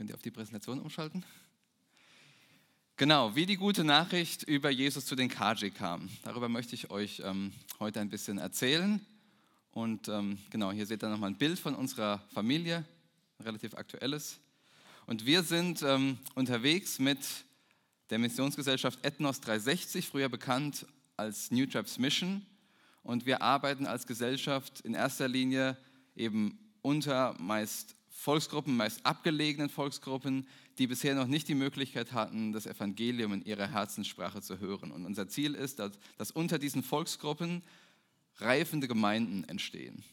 Könnt ihr auf die Präsentation umschalten? Genau, wie die gute Nachricht über Jesus zu den KG kam. Darüber möchte ich euch ähm, heute ein bisschen erzählen. Und ähm, genau, hier seht ihr nochmal ein Bild von unserer Familie, relativ aktuelles. Und wir sind ähm, unterwegs mit der Missionsgesellschaft Ethnos 360, früher bekannt als New Tribes Mission. Und wir arbeiten als Gesellschaft in erster Linie eben unter meist Volksgruppen, meist abgelegenen Volksgruppen, die bisher noch nicht die Möglichkeit hatten, das Evangelium in ihrer Herzenssprache zu hören. Und unser Ziel ist, dass, dass unter diesen Volksgruppen reifende Gemeinden entstehen.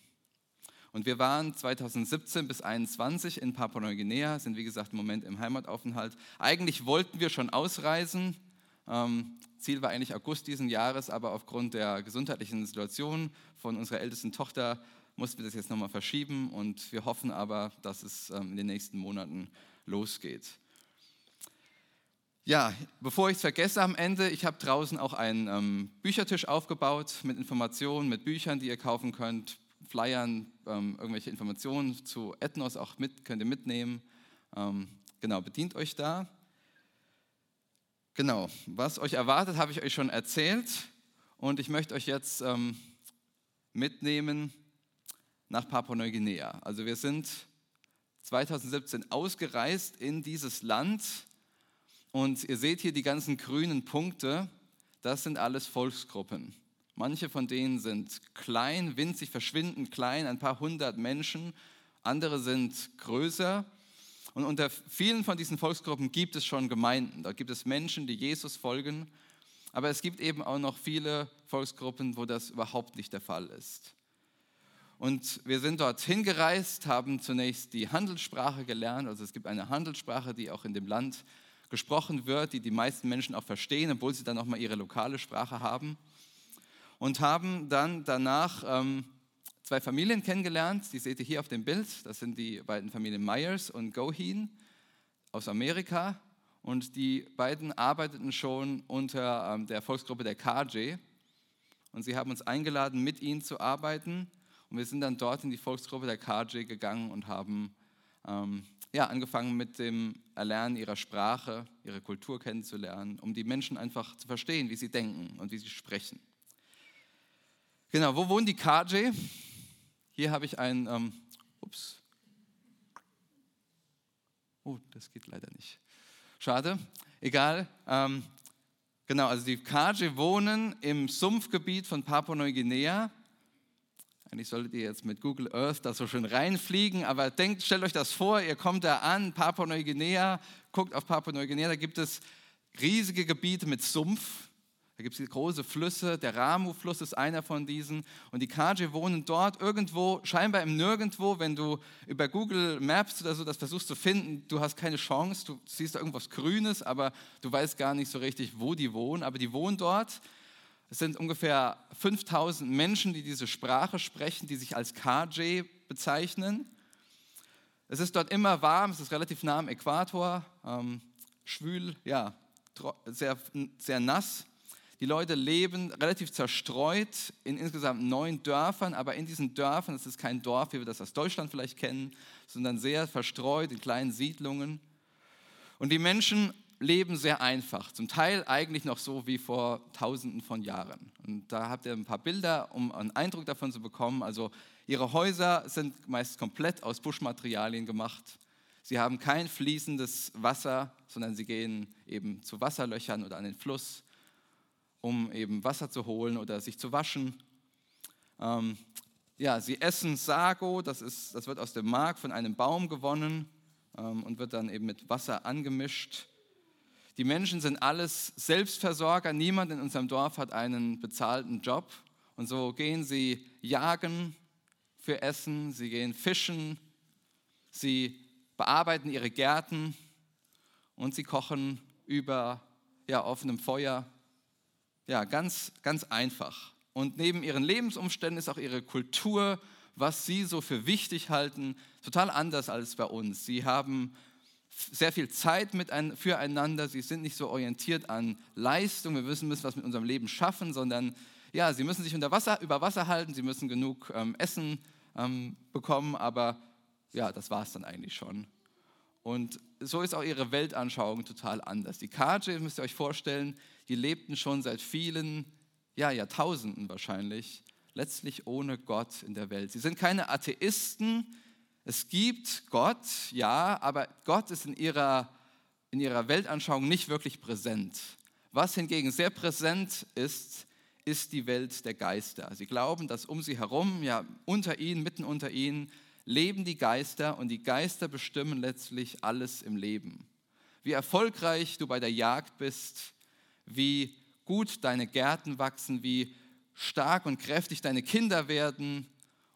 Und wir waren 2017 bis 2021 in Papua-Neuguinea, sind wie gesagt im Moment im Heimataufenthalt. Eigentlich wollten wir schon ausreisen. Ähm, Ziel war eigentlich August diesen Jahres, aber aufgrund der gesundheitlichen Situation von unserer ältesten Tochter mussten wir das jetzt nochmal verschieben und wir hoffen aber, dass es ähm, in den nächsten Monaten losgeht. Ja, bevor ich es vergesse am Ende, ich habe draußen auch einen ähm, Büchertisch aufgebaut mit Informationen, mit Büchern, die ihr kaufen könnt, Flyern, ähm, irgendwelche Informationen zu Ethnos auch mit, könnt ihr mitnehmen. Ähm, genau, bedient euch da. Genau, was euch erwartet, habe ich euch schon erzählt und ich möchte euch jetzt ähm, mitnehmen nach Papua-Neuguinea. Also wir sind 2017 ausgereist in dieses Land und ihr seht hier die ganzen grünen Punkte, das sind alles Volksgruppen. Manche von denen sind klein, winzig, verschwindend klein, ein paar hundert Menschen. Andere sind größer. Und unter vielen von diesen Volksgruppen gibt es schon Gemeinden. Da gibt es Menschen, die Jesus folgen. Aber es gibt eben auch noch viele Volksgruppen, wo das überhaupt nicht der Fall ist. Und wir sind dorthin gereist, haben zunächst die Handelssprache gelernt. Also es gibt eine Handelssprache, die auch in dem Land gesprochen wird, die die meisten Menschen auch verstehen, obwohl sie dann auch mal ihre lokale Sprache haben. Und haben dann danach ähm, zwei Familien kennengelernt, die seht ihr hier auf dem Bild. Das sind die beiden Familien Myers und Goheen aus Amerika. Und die beiden arbeiteten schon unter ähm, der Volksgruppe der KJ. Und sie haben uns eingeladen, mit ihnen zu arbeiten. Und wir sind dann dort in die Volksgruppe der KJ gegangen und haben ähm, ja, angefangen mit dem Erlernen ihrer Sprache, ihre Kultur kennenzulernen, um die Menschen einfach zu verstehen, wie sie denken und wie sie sprechen. Genau, wo wohnen die KJ? Hier habe ich ein, ähm, ups, oh, das geht leider nicht. Schade, egal. Ähm, genau, also die KJ wohnen im Sumpfgebiet von Papua-Neuguinea eigentlich solltet ihr jetzt mit Google Earth da so schön reinfliegen, aber denkt, stellt euch das vor, ihr kommt da an, Papua-Neuguinea, guckt auf Papua-Neuguinea, da gibt es riesige Gebiete mit Sumpf, da gibt es große Flüsse, der Ramu-Fluss ist einer von diesen und die Kaji wohnen dort irgendwo, scheinbar im Nirgendwo, wenn du über Google Maps oder so das versuchst zu finden, du hast keine Chance, du siehst da irgendwas Grünes, aber du weißt gar nicht so richtig, wo die wohnen, aber die wohnen dort es sind ungefähr 5000 Menschen, die diese Sprache sprechen, die sich als KJ bezeichnen. Es ist dort immer warm, es ist relativ nah am Äquator, ähm, schwül, ja, sehr, sehr nass. Die Leute leben relativ zerstreut in insgesamt neun Dörfern, aber in diesen Dörfern, es ist kein Dorf, wie wir das aus Deutschland vielleicht kennen, sondern sehr verstreut in kleinen Siedlungen. Und die Menschen leben sehr einfach, zum Teil eigentlich noch so wie vor Tausenden von Jahren. Und da habt ihr ein paar Bilder, um einen Eindruck davon zu bekommen. Also ihre Häuser sind meist komplett aus Buschmaterialien gemacht. Sie haben kein fließendes Wasser, sondern sie gehen eben zu Wasserlöchern oder an den Fluss, um eben Wasser zu holen oder sich zu waschen. Ähm, ja, sie essen Sago, das, ist, das wird aus dem Mark von einem Baum gewonnen ähm, und wird dann eben mit Wasser angemischt. Die Menschen sind alles Selbstversorger. Niemand in unserem Dorf hat einen bezahlten Job. Und so gehen sie jagen für Essen, sie gehen fischen, sie bearbeiten ihre Gärten und sie kochen über ja, offenem Feuer. Ja, ganz, ganz einfach. Und neben ihren Lebensumständen ist auch ihre Kultur, was sie so für wichtig halten, total anders als bei uns. Sie haben sehr viel Zeit mit ein, füreinander. Sie sind nicht so orientiert an Leistung. Wir müssen, müssen was mit unserem Leben schaffen, sondern ja, sie müssen sich unter Wasser, über Wasser halten. Sie müssen genug ähm, Essen ähm, bekommen. Aber ja, das war es dann eigentlich schon. Und so ist auch ihre Weltanschauung total anders. Die Kaje, müsst ihr euch vorstellen, die lebten schon seit vielen ja, Jahrtausenden wahrscheinlich, letztlich ohne Gott in der Welt. Sie sind keine Atheisten. Es gibt Gott, ja, aber Gott ist in ihrer, in ihrer Weltanschauung nicht wirklich präsent. Was hingegen sehr präsent ist, ist die Welt der Geister. Sie glauben, dass um sie herum, ja, unter ihnen, mitten unter ihnen, leben die Geister und die Geister bestimmen letztlich alles im Leben. Wie erfolgreich du bei der Jagd bist, wie gut deine Gärten wachsen, wie stark und kräftig deine Kinder werden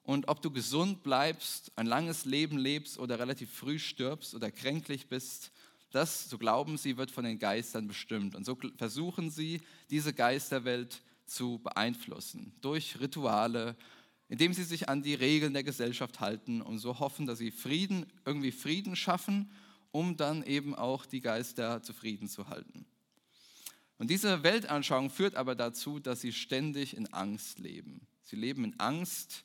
und ob du gesund bleibst, ein langes Leben lebst oder relativ früh stirbst oder kränklich bist, das, so glauben sie, wird von den Geistern bestimmt. Und so versuchen sie, diese Geisterwelt zu beeinflussen durch Rituale, indem sie sich an die Regeln der Gesellschaft halten und so hoffen, dass sie Frieden, irgendwie Frieden schaffen, um dann eben auch die Geister zufrieden zu halten. Und diese Weltanschauung führt aber dazu, dass sie ständig in Angst leben. Sie leben in Angst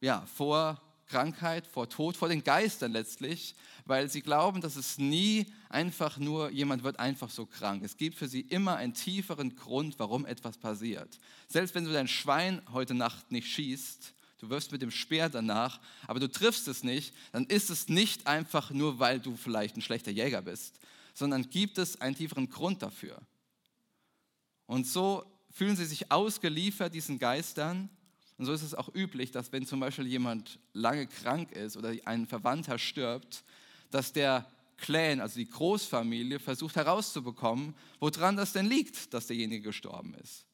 ja, vor Krankheit, vor Tod, vor den Geistern letztlich, weil sie glauben, dass es nie einfach nur, jemand wird einfach so krank. Es gibt für sie immer einen tieferen Grund, warum etwas passiert. Selbst wenn du dein Schwein heute Nacht nicht schießt, du wirfst mit dem Speer danach, aber du triffst es nicht, dann ist es nicht einfach nur, weil du vielleicht ein schlechter Jäger bist, sondern gibt es einen tieferen Grund dafür. Und so fühlen sie sich ausgeliefert diesen Geistern. Und so ist es auch üblich, dass wenn zum Beispiel jemand lange krank ist oder ein Verwandter stirbt, dass der Clan, also die Großfamilie, versucht herauszubekommen, woran das denn liegt, dass derjenige gestorben ist.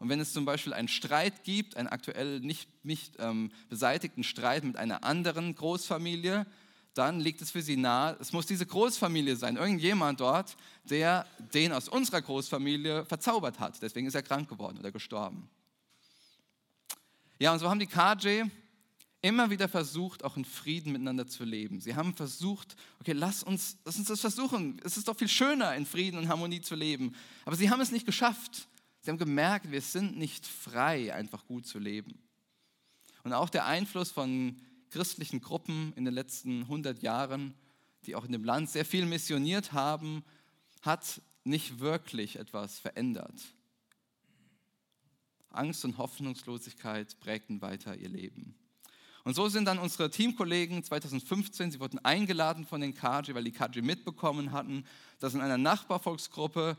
Und wenn es zum Beispiel einen Streit gibt, einen aktuell nicht, nicht ähm, beseitigten Streit mit einer anderen Großfamilie, dann liegt es für sie nahe, es muss diese Großfamilie sein, irgendjemand dort, der den aus unserer Großfamilie verzaubert hat. Deswegen ist er krank geworden oder gestorben. Ja, und so haben die KJ immer wieder versucht, auch in Frieden miteinander zu leben. Sie haben versucht, okay, lass uns, lass uns das versuchen. Es ist doch viel schöner, in Frieden und Harmonie zu leben. Aber sie haben es nicht geschafft. Sie haben gemerkt, wir sind nicht frei, einfach gut zu leben. Und auch der Einfluss von christlichen Gruppen in den letzten 100 Jahren, die auch in dem Land sehr viel missioniert haben, hat nicht wirklich etwas verändert. Angst und Hoffnungslosigkeit prägten weiter ihr Leben. Und so sind dann unsere Teamkollegen 2015, sie wurden eingeladen von den Kaji, weil die Kaji mitbekommen hatten, dass in einer Nachbarvolksgruppe,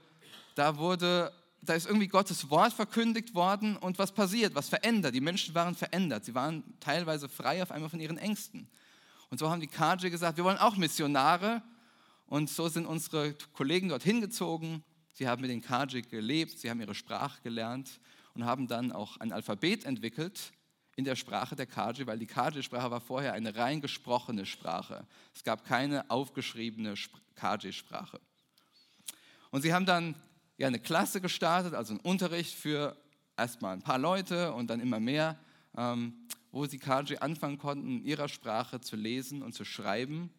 da wurde da ist irgendwie Gottes Wort verkündigt worden und was passiert, was verändert. Die Menschen waren verändert. Sie waren teilweise frei auf einmal von ihren Ängsten. Und so haben die KJ gesagt, wir wollen auch Missionare. Und so sind unsere Kollegen dort hingezogen. Sie haben mit den KJ gelebt, sie haben ihre Sprache gelernt und haben dann auch ein Alphabet entwickelt in der Sprache der KJ, weil die KJ-Sprache war vorher eine rein gesprochene Sprache. Es gab keine aufgeschriebene KJ-Sprache. Und sie haben dann ja, eine Klasse gestartet, also einen Unterricht für erstmal ein paar Leute und dann immer mehr, ähm, wo sie Kaji anfangen konnten, in ihrer Sprache zu lesen und zu schreiben.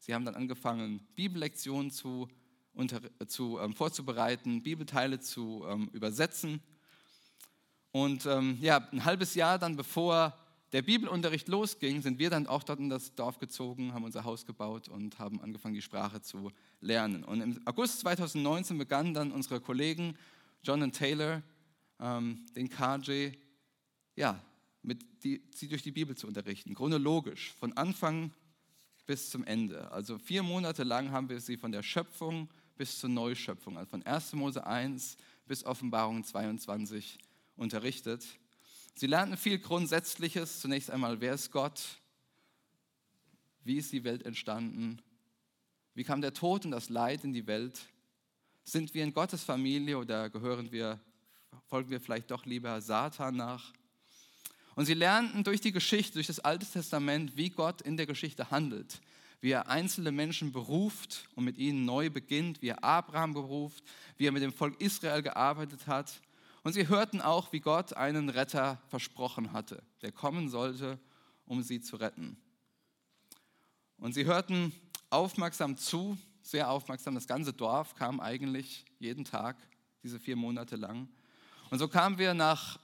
Sie haben dann angefangen, Bibellektionen zu, unter, zu ähm, vorzubereiten, Bibelteile zu ähm, übersetzen. Und ähm, ja, ein halbes Jahr dann, bevor der Bibelunterricht losging, sind wir dann auch dort in das Dorf gezogen, haben unser Haus gebaut und haben angefangen, die Sprache zu lernen. Und im August 2019 begannen dann unsere Kollegen John und Taylor, ähm, den KJ, ja, die, sie durch die Bibel zu unterrichten, chronologisch, von Anfang bis zum Ende. Also vier Monate lang haben wir sie von der Schöpfung bis zur Neuschöpfung, also von 1. Mose 1 bis Offenbarung 22 unterrichtet. Sie lernten viel Grundsätzliches. Zunächst einmal, wer ist Gott? Wie ist die Welt entstanden? Wie kam der Tod und das Leid in die Welt? Sind wir in Gottes Familie oder gehören wir, folgen wir vielleicht doch lieber Satan nach? Und sie lernten durch die Geschichte, durch das Alte Testament, wie Gott in der Geschichte handelt, wie er einzelne Menschen beruft und mit ihnen neu beginnt, wie er Abraham beruft, wie er mit dem Volk Israel gearbeitet hat und sie hörten auch, wie Gott einen Retter versprochen hatte, der kommen sollte, um sie zu retten. Und sie hörten aufmerksam zu, sehr aufmerksam. Das ganze Dorf kam eigentlich jeden Tag, diese vier Monate lang. Und so kamen wir nach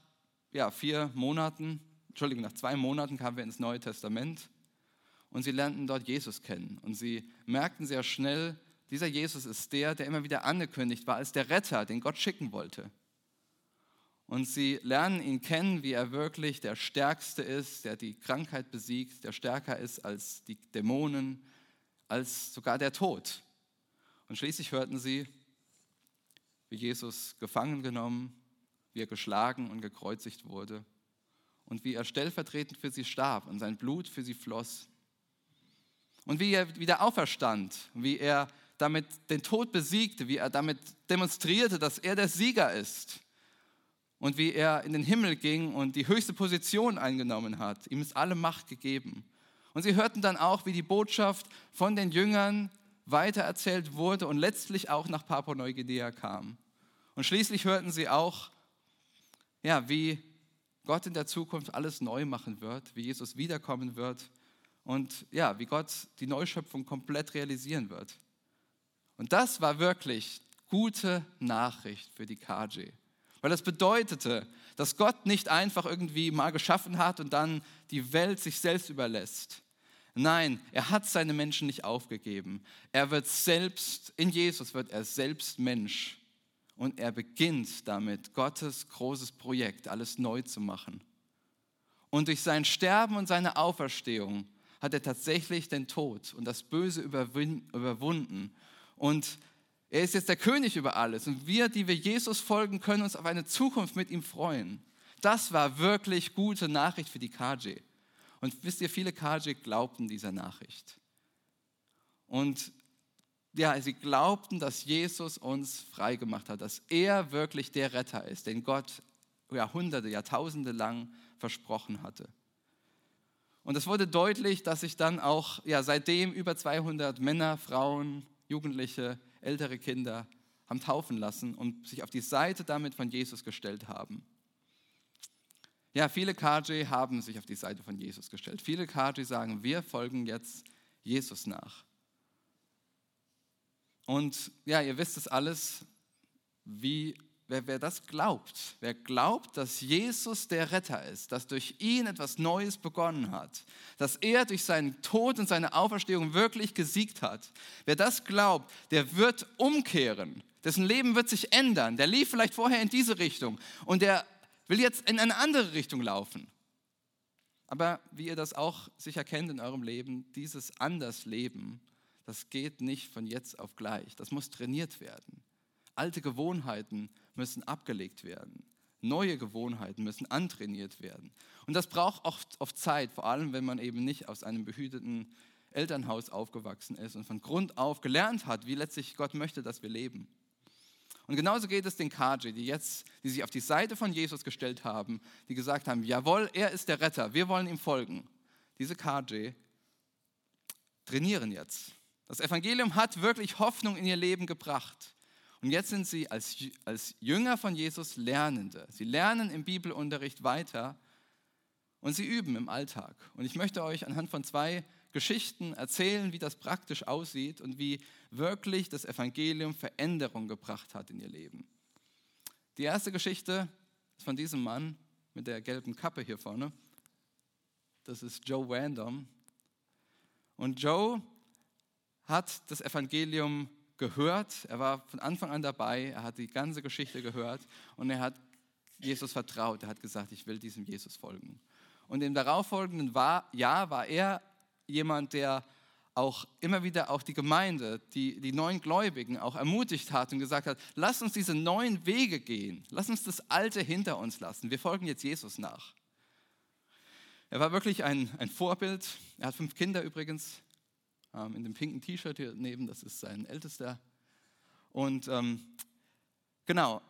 ja, vier Monaten, Entschuldigung, nach zwei Monaten kamen wir ins Neue Testament. und sie lernten dort Jesus kennen. Und sie merkten sehr schnell, dieser Jesus ist der, der immer wieder angekündigt war als der Retter, den Gott schicken wollte. Und sie lernen ihn kennen, wie er wirklich der Stärkste ist, der die Krankheit besiegt, der stärker ist als die Dämonen, als sogar der Tod. Und schließlich hörten sie, wie Jesus gefangen genommen, wie er geschlagen und gekreuzigt wurde und wie er stellvertretend für sie starb und sein Blut für sie floss. Und wie er wieder auferstand, wie er damit den Tod besiegte, wie er damit demonstrierte, dass er der Sieger ist. Und wie er in den Himmel ging und die höchste Position eingenommen hat. Ihm ist alle Macht gegeben. Und sie hörten dann auch, wie die Botschaft von den Jüngern weitererzählt wurde und letztlich auch nach Papua-Neuguinea kam. Und schließlich hörten sie auch, ja, wie Gott in der Zukunft alles neu machen wird, wie Jesus wiederkommen wird und ja, wie Gott die Neuschöpfung komplett realisieren wird. Und das war wirklich gute Nachricht für die KJ. Weil das bedeutete, dass Gott nicht einfach irgendwie mal geschaffen hat und dann die Welt sich selbst überlässt. Nein, er hat seine Menschen nicht aufgegeben. Er wird selbst, in Jesus wird er selbst Mensch. Und er beginnt damit, Gottes großes Projekt, alles neu zu machen. Und durch sein Sterben und seine Auferstehung hat er tatsächlich den Tod und das Böse überwunden und er ist jetzt der König über alles. Und wir, die wir Jesus folgen, können uns auf eine Zukunft mit ihm freuen. Das war wirklich gute Nachricht für die KJ. Und wisst ihr, viele KJ glaubten dieser Nachricht. Und ja, sie glaubten, dass Jesus uns frei gemacht hat, dass er wirklich der Retter ist, den Gott Jahrhunderte, Jahrtausende lang versprochen hatte. Und es wurde deutlich, dass sich dann auch ja, seitdem über 200 Männer, Frauen, Jugendliche, ältere Kinder haben taufen lassen und sich auf die Seite damit von Jesus gestellt haben. Ja, viele KJ haben sich auf die Seite von Jesus gestellt. Viele KJ sagen, wir folgen jetzt Jesus nach. Und ja, ihr wisst es alles, wie Wer, wer das glaubt, wer glaubt, dass Jesus der Retter ist, dass durch ihn etwas Neues begonnen hat, dass er durch seinen Tod und seine Auferstehung wirklich gesiegt hat, wer das glaubt, der wird umkehren, dessen Leben wird sich ändern. Der lief vielleicht vorher in diese Richtung und der will jetzt in eine andere Richtung laufen. Aber wie ihr das auch sicher kennt in eurem Leben, dieses Andersleben, das geht nicht von jetzt auf gleich. Das muss trainiert werden. Alte Gewohnheiten müssen abgelegt werden. Neue Gewohnheiten müssen antrainiert werden. Und das braucht oft, oft Zeit, vor allem wenn man eben nicht aus einem behüteten Elternhaus aufgewachsen ist und von Grund auf gelernt hat, wie letztlich Gott möchte, dass wir leben. Und genauso geht es den Kaji, die jetzt, die sich auf die Seite von Jesus gestellt haben, die gesagt haben, jawohl, er ist der Retter, wir wollen ihm folgen. Diese Kaji trainieren jetzt. Das Evangelium hat wirklich Hoffnung in ihr Leben gebracht. Und jetzt sind sie als, als Jünger von Jesus Lernende. Sie lernen im Bibelunterricht weiter und sie üben im Alltag. Und ich möchte euch anhand von zwei Geschichten erzählen, wie das praktisch aussieht und wie wirklich das Evangelium Veränderung gebracht hat in ihr Leben. Die erste Geschichte ist von diesem Mann mit der gelben Kappe hier vorne. Das ist Joe Random. Und Joe hat das Evangelium gehört, er war von Anfang an dabei, er hat die ganze Geschichte gehört. Und er hat Jesus vertraut. Er hat gesagt, ich will diesem Jesus folgen. Und im darauffolgenden Jahr war er jemand, der auch immer wieder auch die Gemeinde, die, die neuen Gläubigen auch ermutigt hat und gesagt hat, lass uns diese neuen Wege gehen, lass uns das Alte hinter uns lassen, wir folgen jetzt Jesus nach. Er war wirklich ein, ein Vorbild, er hat fünf Kinder übrigens, ähm, in dem pinken T-Shirt hier neben, das ist sein ältester. Und ähm, genau,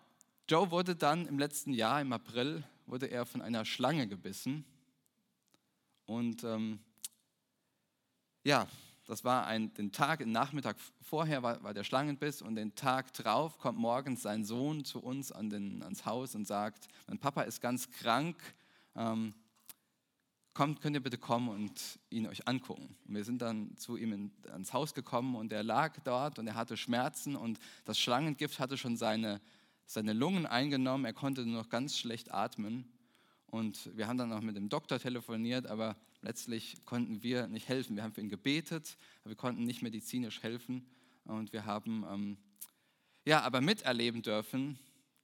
Joe wurde dann im letzten Jahr, im April, wurde er von einer Schlange gebissen. Und ähm, ja, das war ein, den Tag, den Nachmittag vorher war, war, der Schlangenbiss und den Tag drauf kommt morgens sein Sohn zu uns an den, ans Haus und sagt, mein Papa ist ganz krank, ähm, kommt, könnt ihr bitte kommen und ihn euch angucken. Und wir sind dann zu ihm in, ans Haus gekommen und er lag dort und er hatte Schmerzen und das Schlangengift hatte schon seine, seine Lungen eingenommen. Er konnte nur noch ganz schlecht atmen. Und wir haben dann auch mit dem Doktor telefoniert, aber letztlich konnten wir nicht helfen. Wir haben für ihn gebetet, aber wir konnten nicht medizinisch helfen. Und wir haben ähm, ja aber miterleben dürfen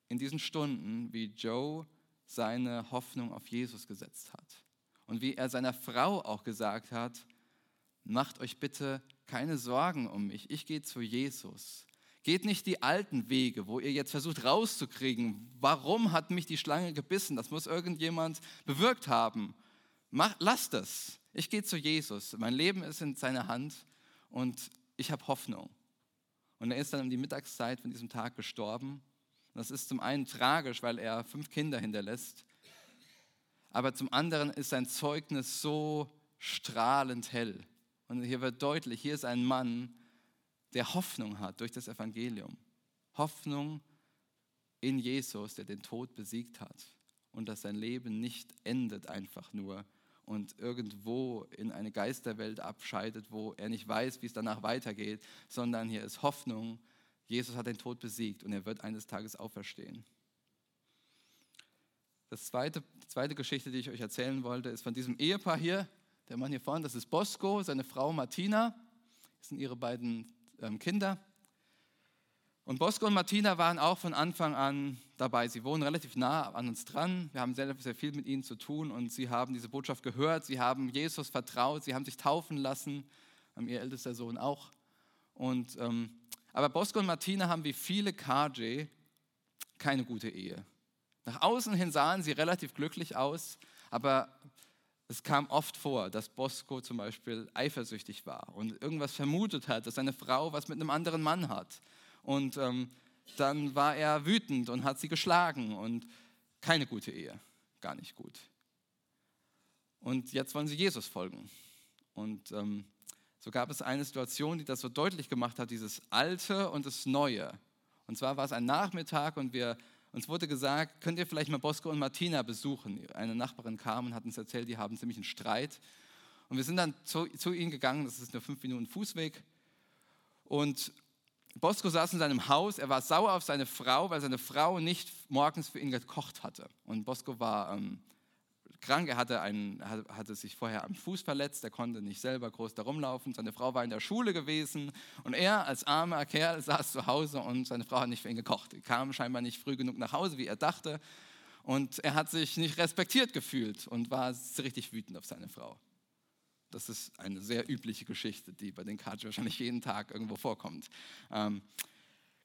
in diesen Stunden, wie Joe seine Hoffnung auf Jesus gesetzt hat. Und wie er seiner Frau auch gesagt hat, macht euch bitte keine Sorgen um mich, ich gehe zu Jesus. Geht nicht die alten Wege, wo ihr jetzt versucht rauszukriegen, warum hat mich die Schlange gebissen, das muss irgendjemand bewirkt haben. Mach, lasst es. Ich gehe zu Jesus. Mein Leben ist in seiner Hand und ich habe Hoffnung. Und er ist dann um die Mittagszeit von diesem Tag gestorben. Das ist zum einen tragisch, weil er fünf Kinder hinterlässt. Aber zum anderen ist sein Zeugnis so strahlend hell. Und hier wird deutlich, hier ist ein Mann, der Hoffnung hat durch das Evangelium. Hoffnung in Jesus, der den Tod besiegt hat. Und dass sein Leben nicht endet einfach nur und irgendwo in eine Geisterwelt abscheidet, wo er nicht weiß, wie es danach weitergeht, sondern hier ist Hoffnung. Jesus hat den Tod besiegt und er wird eines Tages auferstehen. Das zweite, die zweite Geschichte, die ich euch erzählen wollte, ist von diesem Ehepaar hier. Der Mann hier vorne, das ist Bosco, seine Frau Martina. Das sind ihre beiden ähm, Kinder. Und Bosco und Martina waren auch von Anfang an dabei. Sie wohnen relativ nah an uns dran. Wir haben sehr, sehr viel mit ihnen zu tun und sie haben diese Botschaft gehört. Sie haben Jesus vertraut. Sie haben sich taufen lassen. Ihr ältester Sohn auch. Und, ähm, aber Bosco und Martina haben wie viele KJ keine gute Ehe. Nach außen hin sahen sie relativ glücklich aus, aber es kam oft vor, dass Bosco zum Beispiel eifersüchtig war und irgendwas vermutet hat, dass seine Frau was mit einem anderen Mann hat. Und ähm, dann war er wütend und hat sie geschlagen und keine gute Ehe, gar nicht gut. Und jetzt wollen sie Jesus folgen. Und ähm, so gab es eine Situation, die das so deutlich gemacht hat, dieses Alte und das Neue. Und zwar war es ein Nachmittag und wir, uns wurde gesagt, könnt ihr vielleicht mal Bosco und Martina besuchen. Eine Nachbarin kam und hat uns erzählt, die haben ziemlich einen Streit. Und wir sind dann zu, zu ihnen gegangen, das ist nur fünf Minuten Fußweg. Und Bosco saß in seinem Haus, er war sauer auf seine Frau, weil seine Frau nicht morgens für ihn gekocht hatte. Und Bosco war ähm, krank, er hatte, einen, hatte sich vorher am Fuß verletzt, er konnte nicht selber groß da rumlaufen. Seine Frau war in der Schule gewesen und er als armer Kerl saß zu Hause und seine Frau hat nicht für ihn gekocht. Er kam scheinbar nicht früh genug nach Hause, wie er dachte. Und er hat sich nicht respektiert gefühlt und war richtig wütend auf seine Frau. Das ist eine sehr übliche Geschichte, die bei den Kaji wahrscheinlich jeden Tag irgendwo vorkommt. Ähm,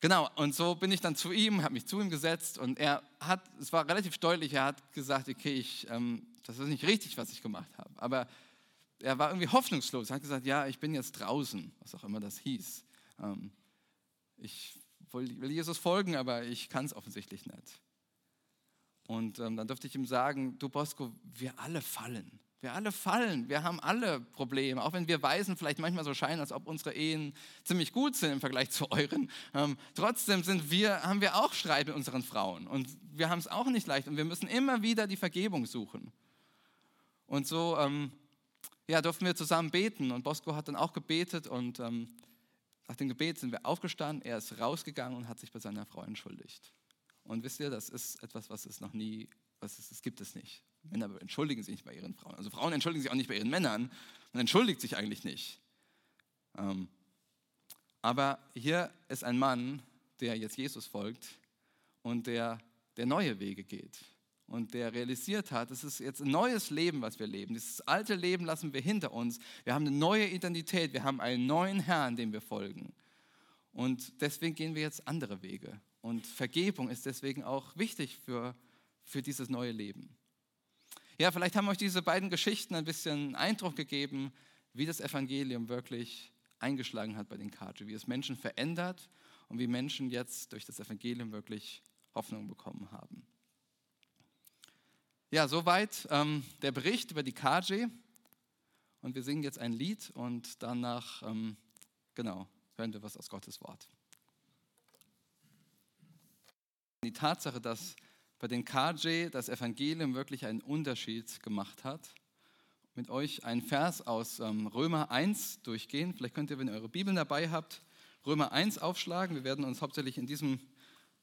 genau, und so bin ich dann zu ihm, habe mich zu ihm gesetzt und er hat, es war relativ deutlich, er hat gesagt, okay, ich, ähm, das ist nicht richtig, was ich gemacht habe. Aber er war irgendwie hoffnungslos. Er hat gesagt, ja, ich bin jetzt draußen, was auch immer das hieß. Ähm, ich will Jesus folgen, aber ich kann es offensichtlich nicht. Und ähm, dann durfte ich ihm sagen, du Bosco, wir alle fallen. Wir alle fallen, wir haben alle Probleme, auch wenn wir Weisen vielleicht manchmal so scheinen, als ob unsere Ehen ziemlich gut sind im Vergleich zu euren. Ähm, trotzdem sind wir, haben wir auch Streit mit unseren Frauen und wir haben es auch nicht leicht und wir müssen immer wieder die Vergebung suchen. Und so ähm, ja, durften wir zusammen beten und Bosco hat dann auch gebetet und ähm, nach dem Gebet sind wir aufgestanden, er ist rausgegangen und hat sich bei seiner Frau entschuldigt. Und wisst ihr, das ist etwas, was es noch nie, was es, das gibt es nicht. Männer entschuldigen sich nicht bei ihren Frauen. Also Frauen entschuldigen sich auch nicht bei ihren Männern. Man entschuldigt sich eigentlich nicht. Ähm, aber hier ist ein Mann, der jetzt Jesus folgt und der, der neue Wege geht und der realisiert hat, es ist jetzt ein neues Leben, was wir leben. Dieses alte Leben lassen wir hinter uns. Wir haben eine neue Identität, wir haben einen neuen Herrn, dem wir folgen. Und deswegen gehen wir jetzt andere Wege. Und Vergebung ist deswegen auch wichtig für, für dieses neue Leben. Ja, vielleicht haben euch diese beiden Geschichten ein bisschen Eindruck gegeben, wie das Evangelium wirklich eingeschlagen hat bei den Kaji, wie es Menschen verändert und wie Menschen jetzt durch das Evangelium wirklich Hoffnung bekommen haben. Ja, soweit ähm, der Bericht über die Kaji. Und wir singen jetzt ein Lied und danach, ähm, genau, hören wir was aus Gottes Wort. Die Tatsache, dass bei den KJ das Evangelium wirklich einen Unterschied gemacht hat. Mit euch einen Vers aus ähm, Römer 1 durchgehen. Vielleicht könnt ihr, wenn ihr eure Bibeln dabei habt, Römer 1 aufschlagen. Wir werden uns hauptsächlich in diesem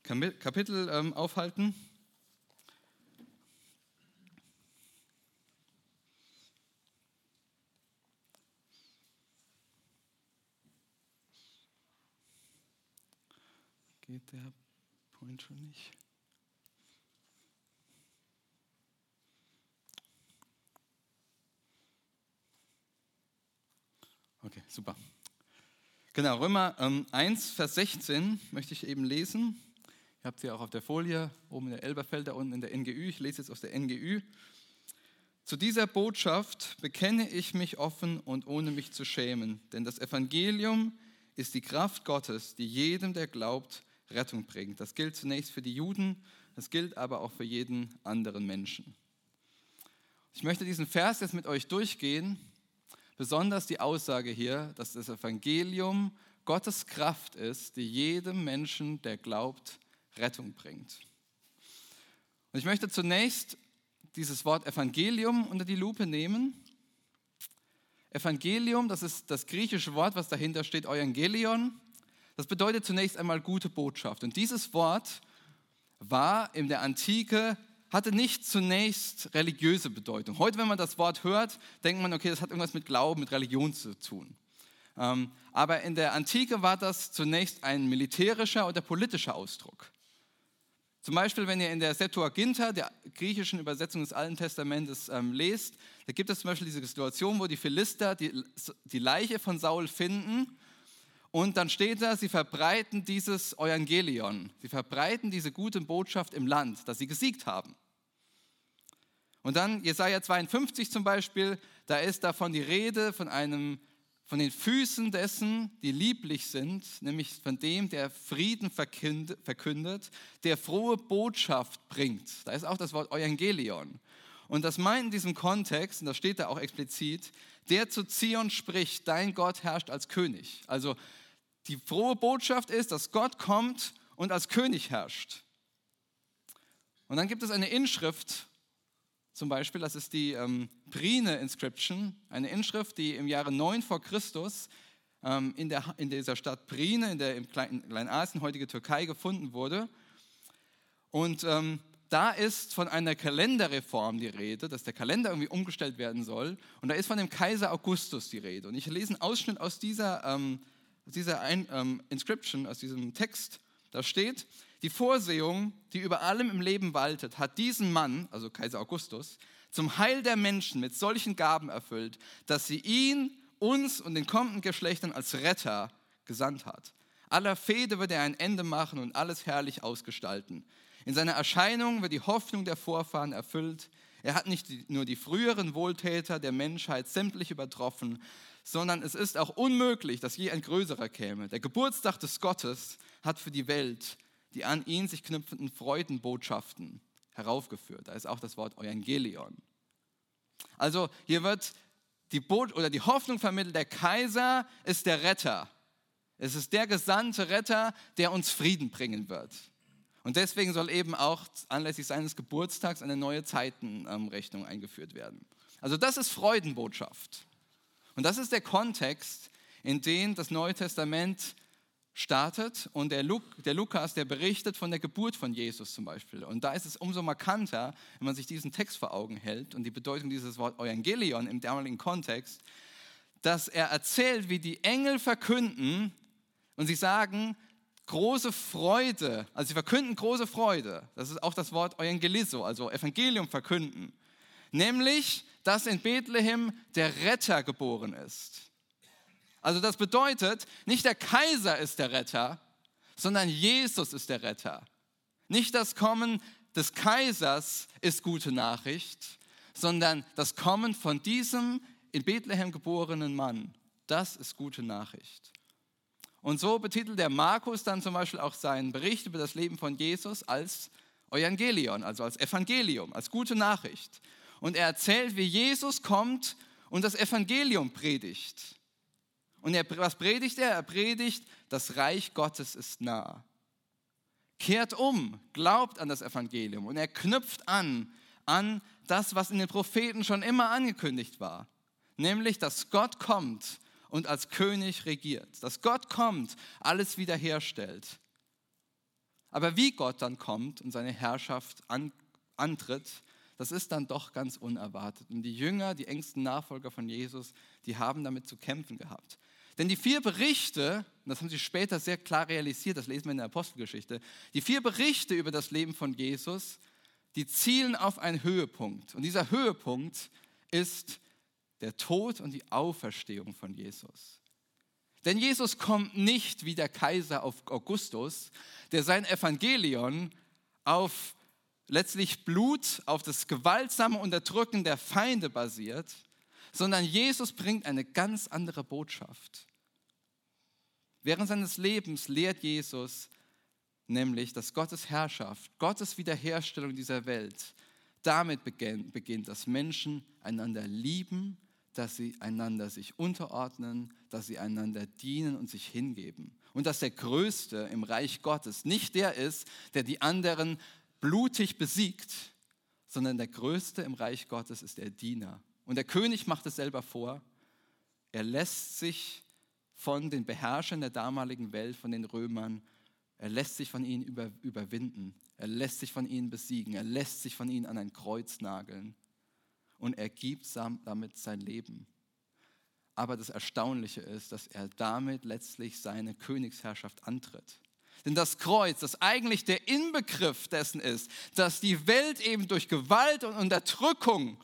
Kapitel ähm, aufhalten. Geht der Point schon nicht? Okay, super. Genau, Römer ähm, 1, Vers 16 möchte ich eben lesen. Ihr habt sie auch auf der Folie, oben in der Elberfelder, unten in der NGÜ. Ich lese jetzt aus der NGÜ. Zu dieser Botschaft bekenne ich mich offen und ohne mich zu schämen, denn das Evangelium ist die Kraft Gottes, die jedem, der glaubt, Rettung bringt. Das gilt zunächst für die Juden, das gilt aber auch für jeden anderen Menschen. Ich möchte diesen Vers jetzt mit euch durchgehen besonders die Aussage hier, dass das Evangelium Gottes Kraft ist, die jedem Menschen, der glaubt, Rettung bringt. Und ich möchte zunächst dieses Wort Evangelium unter die Lupe nehmen. Evangelium, das ist das griechische Wort, was dahinter steht, Evangelion. Das bedeutet zunächst einmal gute Botschaft. Und dieses Wort war in der Antike hatte nicht zunächst religiöse Bedeutung. Heute, wenn man das Wort hört, denkt man, okay, das hat irgendwas mit Glauben, mit Religion zu tun. Ähm, aber in der Antike war das zunächst ein militärischer oder politischer Ausdruck. Zum Beispiel, wenn ihr in der Septuaginta, der griechischen Übersetzung des Alten Testamentes, ähm, lest, da gibt es zum Beispiel diese Situation, wo die Philister die, die Leiche von Saul finden und dann steht da, sie verbreiten dieses Evangelion, sie verbreiten diese gute Botschaft im Land, dass sie gesiegt haben. Und dann Jesaja 52 zum Beispiel, da ist davon die Rede von einem, von den Füßen dessen, die lieblich sind, nämlich von dem, der Frieden verkündet, der frohe Botschaft bringt. Da ist auch das Wort Evangelion. Und das meint in diesem Kontext, und das steht da auch explizit, der zu Zion spricht, dein Gott herrscht als König. Also die frohe Botschaft ist, dass Gott kommt und als König herrscht. Und dann gibt es eine Inschrift, zum Beispiel, das ist die ähm, Prine Inscription, eine Inschrift, die im Jahre 9 vor Christus ähm, in, der, in dieser Stadt Prine, in der im Kleinasien, heutige Türkei, gefunden wurde. Und ähm, da ist von einer Kalenderreform die Rede, dass der Kalender irgendwie umgestellt werden soll. Und da ist von dem Kaiser Augustus die Rede. Und ich lese einen Ausschnitt aus dieser ähm, aus dieser Ein ähm, Inscription, aus diesem Text, da steht, die Vorsehung, die über allem im Leben waltet, hat diesen Mann, also Kaiser Augustus, zum Heil der Menschen mit solchen Gaben erfüllt, dass sie ihn, uns und den kommenden Geschlechtern als Retter gesandt hat. Aller Fehde wird er ein Ende machen und alles herrlich ausgestalten. In seiner Erscheinung wird die Hoffnung der Vorfahren erfüllt. Er hat nicht nur die früheren Wohltäter der Menschheit sämtlich übertroffen, sondern es ist auch unmöglich, dass je ein größerer käme. Der Geburtstag des Gottes hat für die Welt die an ihn sich knüpfenden Freudenbotschaften heraufgeführt. Da ist auch das Wort Evangelion. Also hier wird die, Boot oder die Hoffnung vermittelt, der Kaiser ist der Retter. Es ist der gesandte Retter, der uns Frieden bringen wird. Und deswegen soll eben auch anlässlich seines Geburtstags eine neue Zeitenrechnung eingeführt werden. Also das ist Freudenbotschaft. Und das ist der Kontext, in dem das Neue Testament startet und der, Luk, der, Lukas, der berichtet von der Geburt von Jesus zum Beispiel. Und da ist es umso markanter, wenn man sich diesen Text vor Augen hält und die Bedeutung dieses Wort Evangelion im damaligen Kontext, dass er erzählt, wie die Engel verkünden und sie sagen, große Freude, also sie verkünden große Freude, das ist auch das Wort Evangeliso, also Evangelium verkünden, nämlich, dass in Bethlehem der Retter geboren ist. Also das bedeutet, nicht der Kaiser ist der Retter, sondern Jesus ist der Retter. Nicht das Kommen des Kaisers ist gute Nachricht, sondern das Kommen von diesem in Bethlehem geborenen Mann, das ist gute Nachricht. Und so betitelt der Markus dann zum Beispiel auch seinen Bericht über das Leben von Jesus als Evangelion, also als Evangelium, als gute Nachricht. Und er erzählt, wie Jesus kommt und das Evangelium predigt. Und er, was predigt er? Er predigt, das Reich Gottes ist nah. Kehrt um, glaubt an das Evangelium und er knüpft an an das, was in den Propheten schon immer angekündigt war, nämlich, dass Gott kommt und als König regiert, dass Gott kommt, alles wiederherstellt. Aber wie Gott dann kommt und seine Herrschaft an, antritt, das ist dann doch ganz unerwartet. Und die Jünger, die engsten Nachfolger von Jesus, die haben damit zu kämpfen gehabt. Denn die vier Berichte, das haben sie später sehr klar realisiert, das lesen wir in der Apostelgeschichte, die vier Berichte über das Leben von Jesus, die zielen auf einen Höhepunkt. Und dieser Höhepunkt ist der Tod und die Auferstehung von Jesus. Denn Jesus kommt nicht wie der Kaiser auf Augustus, der sein Evangelion auf letztlich Blut, auf das gewaltsame Unterdrücken der Feinde basiert, sondern Jesus bringt eine ganz andere Botschaft. Während seines Lebens lehrt Jesus nämlich, dass Gottes Herrschaft, Gottes Wiederherstellung dieser Welt damit beginnt, dass Menschen einander lieben, dass sie einander sich unterordnen, dass sie einander dienen und sich hingeben. Und dass der Größte im Reich Gottes nicht der ist, der die anderen blutig besiegt, sondern der Größte im Reich Gottes ist der Diener. Und der König macht es selber vor. Er lässt sich von den Beherrschern der damaligen Welt, von den Römern, er lässt sich von ihnen über, überwinden. Er lässt sich von ihnen besiegen. Er lässt sich von ihnen an ein Kreuz nageln. Und er gibt damit sein Leben. Aber das Erstaunliche ist, dass er damit letztlich seine Königsherrschaft antritt. Denn das Kreuz, das eigentlich der Inbegriff dessen ist, dass die Welt eben durch Gewalt und Unterdrückung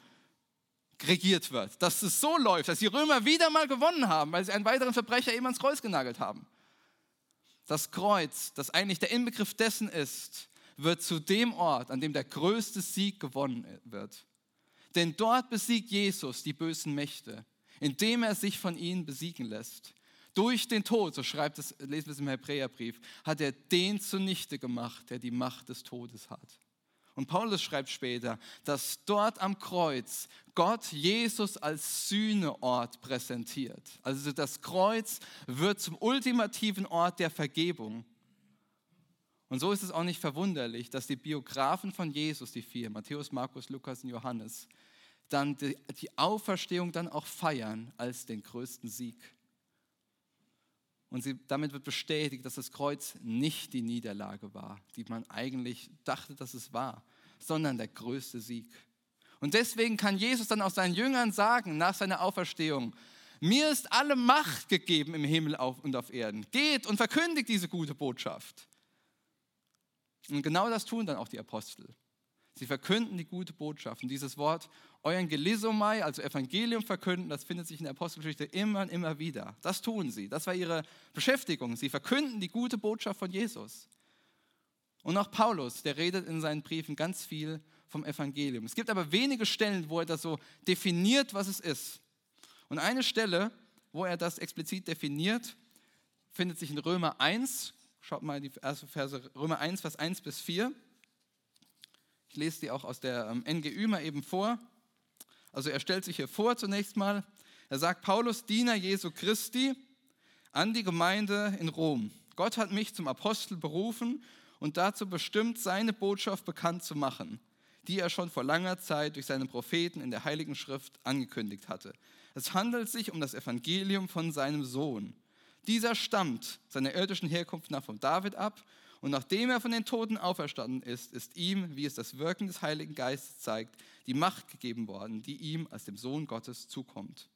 regiert wird. Dass es so läuft, dass die Römer wieder mal gewonnen haben, weil sie einen weiteren Verbrecher eben ans Kreuz genagelt haben. Das Kreuz, das eigentlich der Inbegriff dessen ist, wird zu dem Ort, an dem der größte Sieg gewonnen wird. Denn dort besiegt Jesus die bösen Mächte, indem er sich von ihnen besiegen lässt. Durch den Tod, so schreibt es, lesen wir es im Hebräerbrief, hat er den zunichte gemacht, der die Macht des Todes hat. Und Paulus schreibt später, dass dort am Kreuz Gott Jesus als Sühneort präsentiert. Also das Kreuz wird zum ultimativen Ort der Vergebung. Und so ist es auch nicht verwunderlich, dass die Biografen von Jesus, die vier, Matthäus, Markus, Lukas und Johannes, dann die, Auferstehung dann auch feiern als den größten Sieg. Und sie, damit wird bestätigt, dass das Kreuz nicht die Niederlage war, die man eigentlich dachte, dass es war, sondern der größte Sieg. Und deswegen kann Jesus dann auch seinen Jüngern sagen, nach seiner Auferstehung, mir ist alle Macht gegeben im Himmel und auf Erden. Geht und verkündigt diese gute Botschaft. Und genau das tun dann auch die Apostel. Sie verkünden die gute Botschaft. Und dieses Wort euren Gelisomai, also Evangelium verkünden, das findet sich in der Apostelgeschichte immer und immer wieder. Das tun sie. Das war ihre Beschäftigung. Sie verkünden die gute Botschaft von Jesus. Und auch Paulus, der redet in seinen Briefen ganz viel vom Evangelium. Es gibt aber wenige Stellen, wo er das so definiert, was es ist. Und eine Stelle, wo er das explizit definiert, findet sich in Römer 1. Schaut mal die erste Verse, Römer 1, Vers 1 bis 4. Ich lese die auch aus der ähm, NGÜ mal eben vor. Also er stellt sich hier vor zunächst mal. Er sagt, Paulus, Diener Jesu Christi, an die Gemeinde in Rom. Gott hat mich zum Apostel berufen und dazu bestimmt, seine Botschaft bekannt zu machen, die er schon vor langer Zeit durch seinen Propheten in der Heiligen Schrift angekündigt hatte. Es handelt sich um das Evangelium von seinem Sohn. Dieser stammt seiner irdischen Herkunft nach von David ab und nachdem er von den Toten auferstanden ist, ist ihm, wie es das Wirken des Heiligen Geistes zeigt, die Macht gegeben worden, die ihm als dem Sohn Gottes zukommt.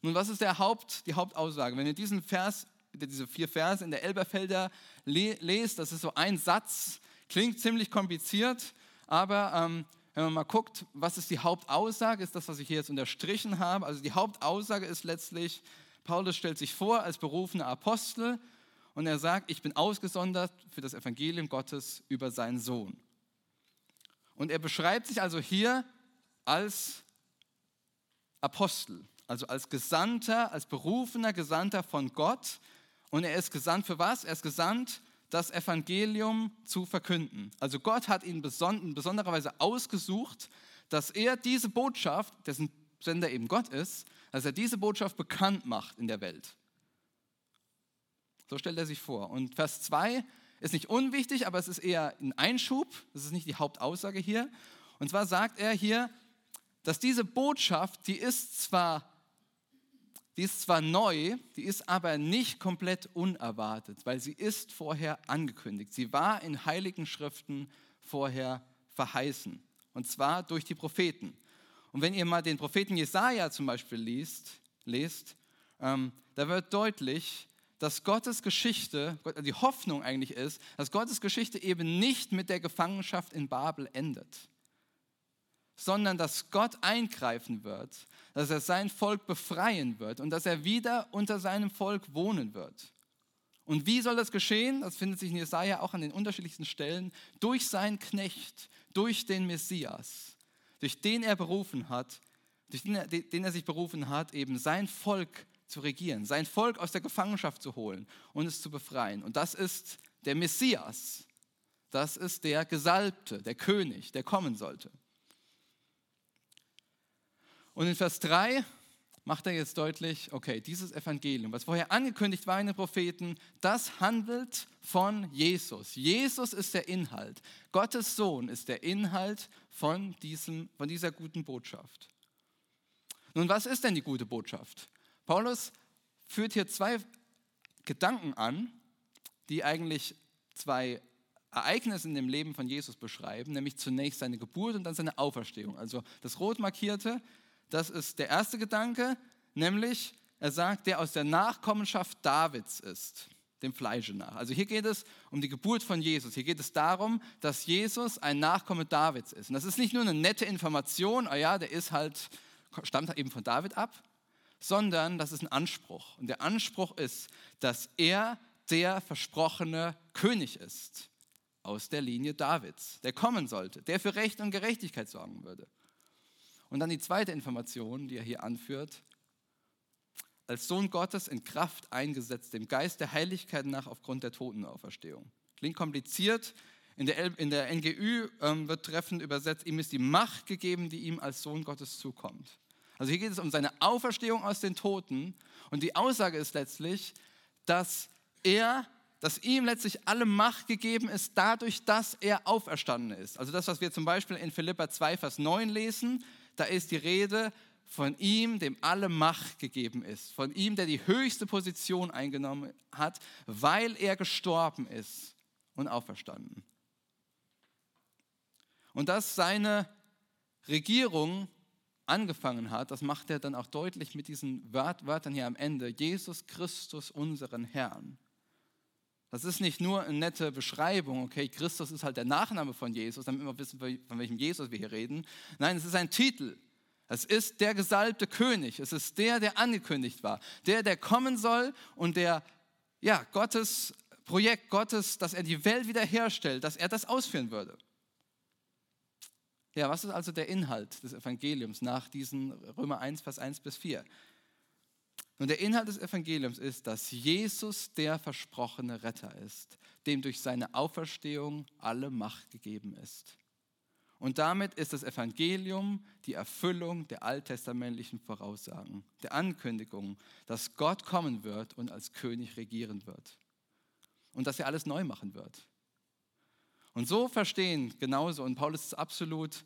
Nun, was ist der Haupt, die Hauptaussage? Wenn ihr diesen Vers, diese vier Verse in der Elberfelder lest, das ist so ein Satz, klingt ziemlich kompliziert, aber ähm, wenn man mal guckt, was ist die Hauptaussage, ist das, was ich hier jetzt unterstrichen habe. Also die Hauptaussage ist letztlich, Paulus stellt sich vor als berufener Apostel und er sagt, ich bin ausgesondert für das Evangelium Gottes über seinen Sohn. Und er beschreibt sich also hier als Apostel, also als Gesandter, als berufener Gesandter von Gott. Und er ist gesandt für was? Er ist gesandt, das Evangelium zu verkünden. Also Gott hat ihn in besonderer Weise ausgesucht, dass er diese Botschaft, dessen Sender eben Gott ist, dass er diese Botschaft bekannt macht in der Welt. So stellt er sich vor. Und Vers 2 ist nicht unwichtig, aber es ist eher ein Einschub. Das ist nicht die Hauptaussage hier. Und zwar sagt er hier, dass diese Botschaft, die ist zwar, die ist zwar neu, die ist aber nicht komplett unerwartet, weil sie ist vorher angekündigt. Sie war in heiligen Schriften vorher verheißen. Und zwar durch die Propheten. Und wenn ihr mal den Propheten Jesaja zum Beispiel liest, lest, ähm, da wird deutlich, dass Gottes Geschichte, die Hoffnung eigentlich ist, dass Gottes Geschichte eben nicht mit der Gefangenschaft in Babel endet, sondern dass Gott eingreifen wird, dass er sein Volk befreien wird und dass er wieder unter seinem Volk wohnen wird. Und wie soll das geschehen? Das findet sich in Jesaja auch an den unterschiedlichsten Stellen. Durch seinen Knecht, durch den Messias, durch den er berufen hat, durch den er, den er sich berufen hat, eben sein Volk zu regieren, sein Volk aus der Gefangenschaft zu holen und es zu befreien. Und das ist der Messias. Das ist der Gesalbte, der König, der kommen sollte. Und in Vers 3 macht er jetzt deutlich, okay, dieses Evangelium, was vorher angekündigt war in den Propheten, das handelt von Jesus. Jesus ist der Inhalt. Gottes Sohn ist der Inhalt von, diesem, von dieser guten Botschaft. Nun, was ist denn die gute Botschaft? Paulus führt hier zwei Gedanken an, die eigentlich zwei Ereignisse in dem Leben von Jesus beschreiben, nämlich zunächst seine Geburt und dann seine Auferstehung. Also das rot markierte, das ist der erste Gedanke, nämlich er sagt, der aus der Nachkommenschaft Davids ist, dem Fleische nach. Also hier geht es um die Geburt von Jesus. Hier geht es darum, dass Jesus ein Nachkomme Davids ist. Und das ist nicht nur eine nette Information, oh ja, der ist halt, stammt eben von David ab, sondern das ist ein Anspruch. Und der Anspruch ist, dass er der versprochene König ist aus der Linie Davids, der kommen sollte, der für Recht und Gerechtigkeit sorgen würde. Und dann die zweite Information, die er hier anführt, als Sohn Gottes in Kraft eingesetzt, dem Geist der Heiligkeit nach aufgrund der Totenauferstehung. Klingt kompliziert. In der, in der NGÜ ähm, wird treffend übersetzt, ihm ist die Macht gegeben, die ihm als Sohn Gottes zukommt. Also hier geht es um seine Auferstehung aus den Toten. Und die Aussage ist letztlich, dass er, dass ihm letztlich alle Macht gegeben ist, dadurch, dass er auferstanden ist. Also das, was wir zum Beispiel in Philippa 2, Vers 9 lesen, da ist die Rede von ihm, dem alle Macht gegeben ist. Von ihm, der die höchste Position eingenommen hat, weil er gestorben ist und auferstanden. Und dass seine Regierung angefangen hat, das macht er dann auch deutlich mit diesen Wörtern hier am Ende. Jesus Christus, unseren Herrn. Das ist nicht nur eine nette Beschreibung, okay, Christus ist halt der Nachname von Jesus, damit wir wissen, von welchem Jesus wir hier reden. Nein, es ist ein Titel. Es ist der gesalbte König. Es ist der, der angekündigt war. Der, der kommen soll und der, ja, Gottes Projekt Gottes, dass er die Welt wiederherstellt, dass er das ausführen würde. Ja, was ist also der Inhalt des Evangeliums nach diesen Römer 1, Vers 1 bis 4? Nun, der Inhalt des Evangeliums ist, dass Jesus der versprochene Retter ist, dem durch seine Auferstehung alle Macht gegeben ist. Und damit ist das Evangelium die Erfüllung der alttestamentlichen Voraussagen, der Ankündigung, dass Gott kommen wird und als König regieren wird. Und dass er alles neu machen wird. Und so verstehen genauso, und Paulus ist absolut,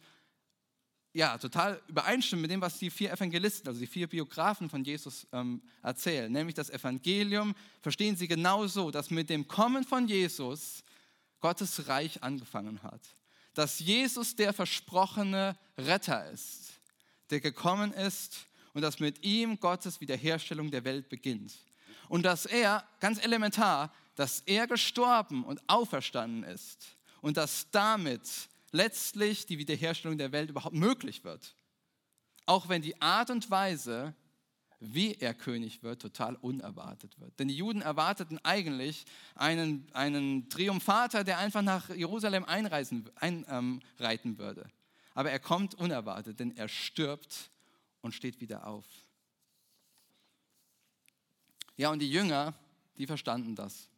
ja, total übereinstimmend mit dem, was die vier Evangelisten, also die vier Biografen von Jesus ähm, erzählen, nämlich das Evangelium, verstehen sie genauso, dass mit dem Kommen von Jesus Gottes Reich angefangen hat. Dass Jesus der versprochene Retter ist, der gekommen ist und dass mit ihm Gottes Wiederherstellung der Welt beginnt. Und dass er, ganz elementar, dass er gestorben und auferstanden ist und dass damit letztlich die Wiederherstellung der Welt überhaupt möglich wird. Auch wenn die Art und Weise, wie er König wird, total unerwartet wird. Denn die Juden erwarteten eigentlich einen, einen Triumphator, der einfach nach Jerusalem einreisen, einreiten ähm, würde. Aber er kommt unerwartet, denn er stirbt und steht wieder auf. Ja, und die Jünger, die verstanden das.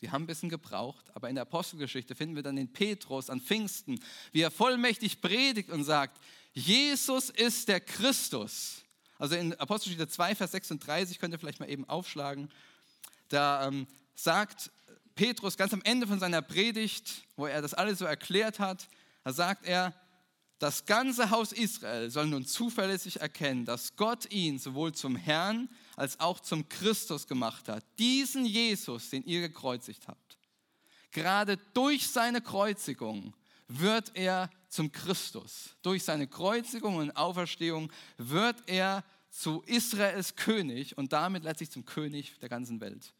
Sie haben ein bisschen gebraucht, aber in der Apostelgeschichte finden wir dann den Petrus an Pfingsten, wie er vollmächtig predigt und sagt, Jesus ist der Christus. Also in Apostelgeschichte 2, Vers 36, könnt ihr vielleicht mal eben aufschlagen, da ähm, sagt Petrus ganz am Ende von seiner Predigt, wo er das alles so erklärt hat, da sagt er, das ganze Haus Israel soll nun zuverlässig erkennen, dass Gott ihn sowohl zum Herrn als auch zum Christus gemacht hat. Diesen Jesus, den ihr gekreuzigt habt. Gerade durch seine Kreuzigung wird er zum Christus. Durch seine Kreuzigung und Auferstehung wird er zu Israels König und damit letztlich zum König der ganzen Welt.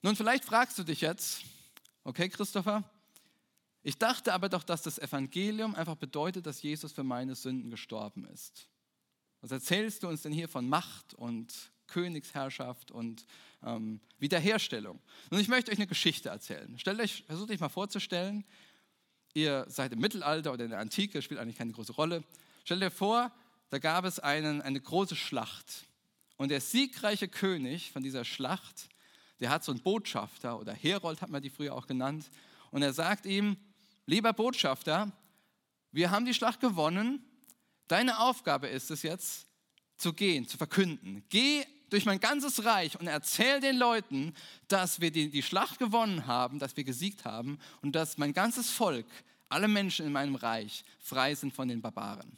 Nun, vielleicht fragst du dich jetzt, okay, Christopher, ich dachte aber doch, dass das Evangelium einfach bedeutet, dass Jesus für meine Sünden gestorben ist. Was erzählst du uns denn hier von Macht und Königsherrschaft und ähm, Wiederherstellung? Und ich möchte euch eine Geschichte erzählen. Stellt euch, versucht euch mal vorzustellen, ihr seid im Mittelalter oder in der Antike, spielt eigentlich keine große Rolle. Stellt euch vor, da gab es einen, eine große Schlacht. Und der siegreiche König von dieser Schlacht, der hat so einen Botschafter oder Herold hat man die früher auch genannt. Und er sagt ihm, lieber Botschafter, wir haben die Schlacht gewonnen. Deine Aufgabe ist es jetzt, zu gehen, zu verkünden. Geh durch mein ganzes Reich und erzähl den Leuten, dass wir die, die Schlacht gewonnen haben, dass wir gesiegt haben und dass mein ganzes Volk, alle Menschen in meinem Reich frei sind von den Barbaren.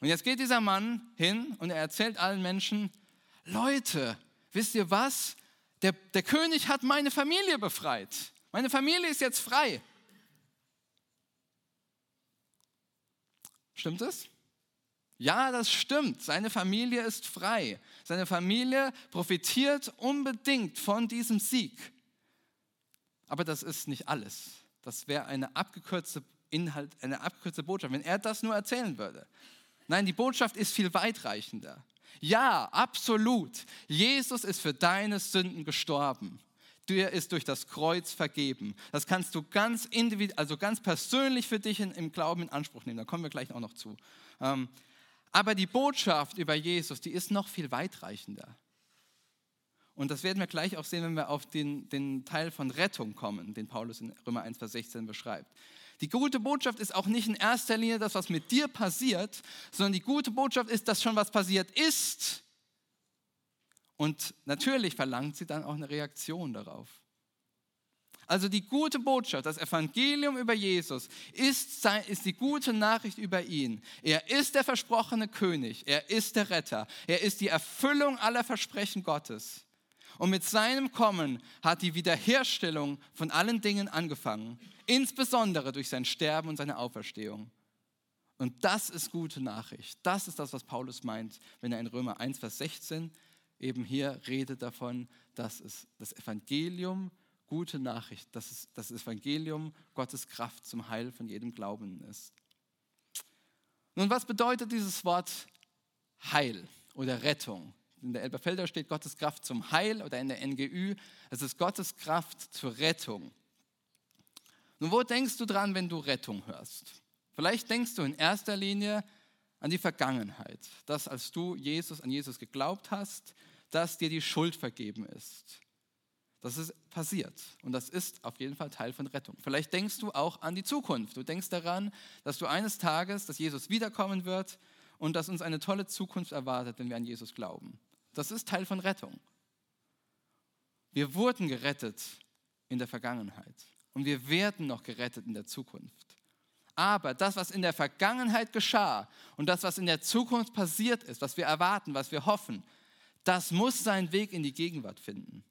Und jetzt geht dieser Mann hin und er erzählt allen Menschen, Leute, wisst ihr was? Der, der König hat meine Familie befreit. Meine Familie ist jetzt frei. Stimmt es? Ja, das stimmt. Seine Familie ist frei. Seine Familie profitiert unbedingt von diesem Sieg. Aber das ist nicht alles. Das wäre eine abgekürzte Inhalt, eine abgekürzte Botschaft, wenn er das nur erzählen würde. Nein, die Botschaft ist viel weitreichender. Ja, absolut. Jesus ist für deine Sünden gestorben. Dir ist durch das Kreuz vergeben. Das kannst du ganz individuell, also ganz persönlich für dich in, im Glauben in Anspruch nehmen. Da kommen wir gleich auch noch zu. Ähm, aber die Botschaft über Jesus, die ist noch viel weitreichender. Und das werden wir gleich auch sehen, wenn wir auf den, den Teil von Rettung kommen, den Paulus in Römer 1, Vers 16 beschreibt. Die gute Botschaft ist auch nicht in erster Linie das, was mit dir passiert, sondern die gute Botschaft ist, dass schon was passiert ist. Und natürlich verlangt sie dann auch eine Reaktion darauf. Also die gute Botschaft, das Evangelium über Jesus ist, ist, die gute Nachricht über ihn. Er ist der versprochene König, er ist der Retter, er ist die Erfüllung aller Versprechen Gottes. Und mit seinem Kommen hat die Wiederherstellung von allen Dingen angefangen, insbesondere durch sein Sterben und seine Auferstehung. Und das ist gute Nachricht. Das ist das, was Paulus meint, wenn er in Römer 1, Vers 16 eben hier redet davon, dass es das Evangelium gute Nachricht, dass es das Evangelium Gottes Kraft zum Heil von jedem Glauben ist. Nun, was bedeutet dieses Wort Heil oder Rettung? In der Elberfelder steht Gottes Kraft zum Heil oder in der NGÜ, es ist Gottes Kraft zur Rettung. Nun, wo denkst du dran, wenn du Rettung hörst? Vielleicht denkst du in erster Linie an die Vergangenheit, dass als du Jesus an Jesus geglaubt hast, dass dir die Schuld vergeben ist. Das ist passiert und das ist auf jeden Fall Teil von Rettung. Vielleicht denkst du auch an die Zukunft. Du denkst daran, dass du eines Tages, dass Jesus wiederkommen wird und dass uns eine tolle Zukunft erwartet, wenn wir an Jesus glauben. Das ist Teil von Rettung. Wir wurden gerettet in der Vergangenheit und wir werden noch gerettet in der Zukunft. Aber das, was in der Vergangenheit geschah und das, was in der Zukunft passiert ist, was wir erwarten, was wir hoffen, das muss seinen Weg in die Gegenwart finden.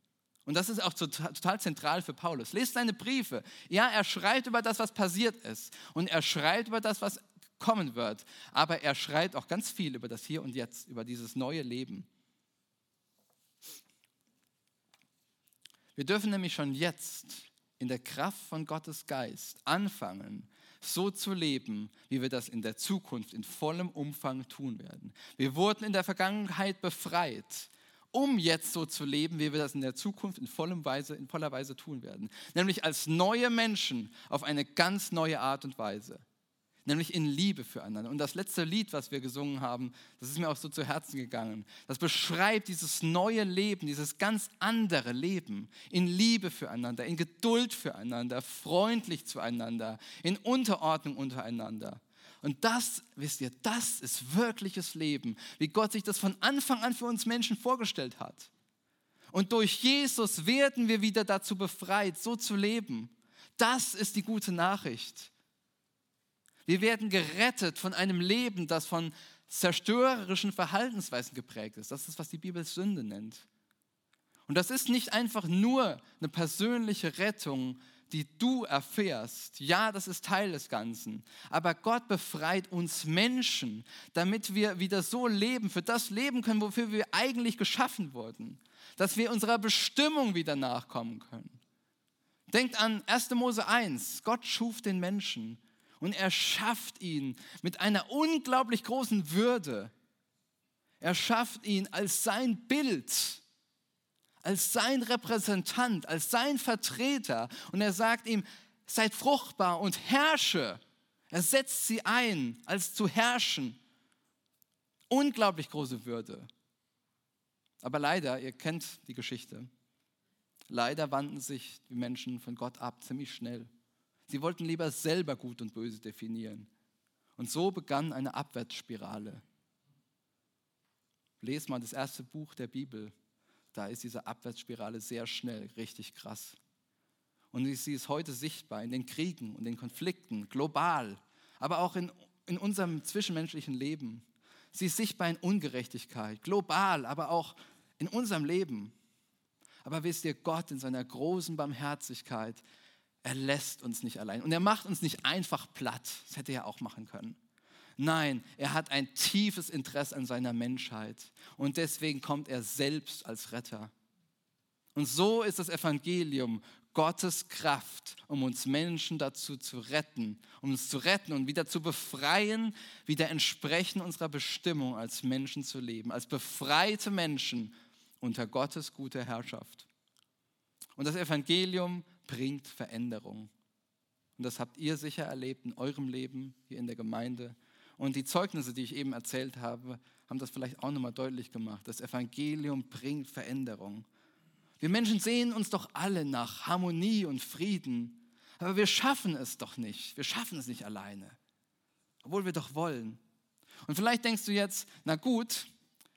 Und das ist auch total zentral für Paulus. Lest seine Briefe. Ja, er schreibt über das, was passiert ist. Und er schreibt über das, was kommen wird. Aber er schreibt auch ganz viel über das Hier und Jetzt, über dieses neue Leben. Wir dürfen nämlich schon jetzt in der Kraft von Gottes Geist anfangen, so zu leben, wie wir das in der Zukunft in vollem Umfang tun werden. Wir wurden in der Vergangenheit befreit, um jetzt so zu leben, wie wir das in der Zukunft in, vollem Weise, in voller Weise tun werden. Nämlich als neue Menschen auf eine ganz neue Art und Weise nämlich in Liebe füreinander. Und das letzte Lied, was wir gesungen haben, das ist mir auch so zu Herzen gegangen. Das beschreibt dieses neue Leben, dieses ganz andere Leben in Liebe füreinander, in Geduld füreinander, freundlich zueinander, in Unterordnung untereinander. Und das, wisst ihr, das ist wirkliches Leben, wie Gott sich das von Anfang an für uns Menschen vorgestellt hat. Und durch Jesus werden wir wieder dazu befreit, so zu leben. Das ist die gute Nachricht. Wir werden gerettet von einem Leben, das von zerstörerischen Verhaltensweisen geprägt ist. Das ist, was die Bibel Sünde nennt. Und das ist nicht einfach nur eine persönliche Rettung die du erfährst, ja, das ist Teil des Ganzen. Aber Gott befreit uns Menschen, damit wir wieder so leben, für das leben können, wofür wir eigentlich geschaffen wurden. Dass wir unserer Bestimmung wieder nachkommen können. Denkt an 1. Mose 1. Gott schuf den Menschen und er schafft ihn mit einer unglaublich großen Würde. Er schafft ihn als sein Bild als sein Repräsentant, als sein Vertreter. Und er sagt ihm, seid fruchtbar und herrsche. Er setzt sie ein, als zu herrschen. Unglaublich große Würde. Aber leider, ihr kennt die Geschichte, leider wandten sich die Menschen von Gott ab, ziemlich schnell. Sie wollten lieber selber Gut und Böse definieren. Und so begann eine Abwärtsspirale. Lest mal das erste Buch der Bibel, da ist diese Abwärtsspirale sehr schnell richtig krass. Und sie ist heute sichtbar in den Kriegen und den Konflikten, global, aber auch in, in unserem zwischenmenschlichen Leben. Sie ist sichtbar in Ungerechtigkeit, global, aber auch in unserem Leben. Aber wisst ihr, Gott in seiner großen Barmherzigkeit, er lässt uns nicht allein. Und er macht uns nicht einfach platt. Das hätte er auch machen können. Nein, er hat ein tiefes Interesse an seiner Menschheit und deswegen kommt er selbst als Retter. Und so ist das Evangelium Gottes Kraft, um uns Menschen dazu zu retten, um uns zu retten und wieder zu befreien, wieder entsprechend unserer Bestimmung als Menschen zu leben, als befreite Menschen unter Gottes guter Herrschaft. Und das Evangelium bringt Veränderung. Und das habt ihr sicher erlebt in eurem Leben hier in der Gemeinde. Und die Zeugnisse, die ich eben erzählt habe, haben das vielleicht auch nochmal deutlich gemacht. Das Evangelium bringt Veränderung. Wir Menschen sehen uns doch alle nach Harmonie und Frieden, aber wir schaffen es doch nicht. Wir schaffen es nicht alleine, obwohl wir doch wollen. Und vielleicht denkst du jetzt, na gut,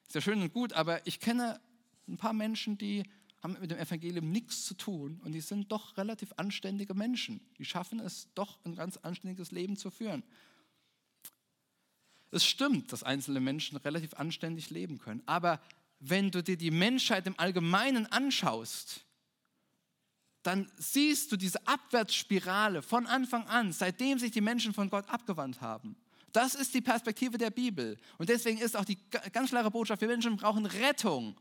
ist ja schön und gut, aber ich kenne ein paar Menschen, die haben mit dem Evangelium nichts zu tun und die sind doch relativ anständige Menschen. Die schaffen es doch, ein ganz anständiges Leben zu führen. Es stimmt, dass einzelne Menschen relativ anständig leben können. Aber wenn du dir die Menschheit im Allgemeinen anschaust, dann siehst du diese Abwärtsspirale von Anfang an, seitdem sich die Menschen von Gott abgewandt haben. Das ist die Perspektive der Bibel. Und deswegen ist auch die ganz klare Botschaft, wir Menschen brauchen Rettung.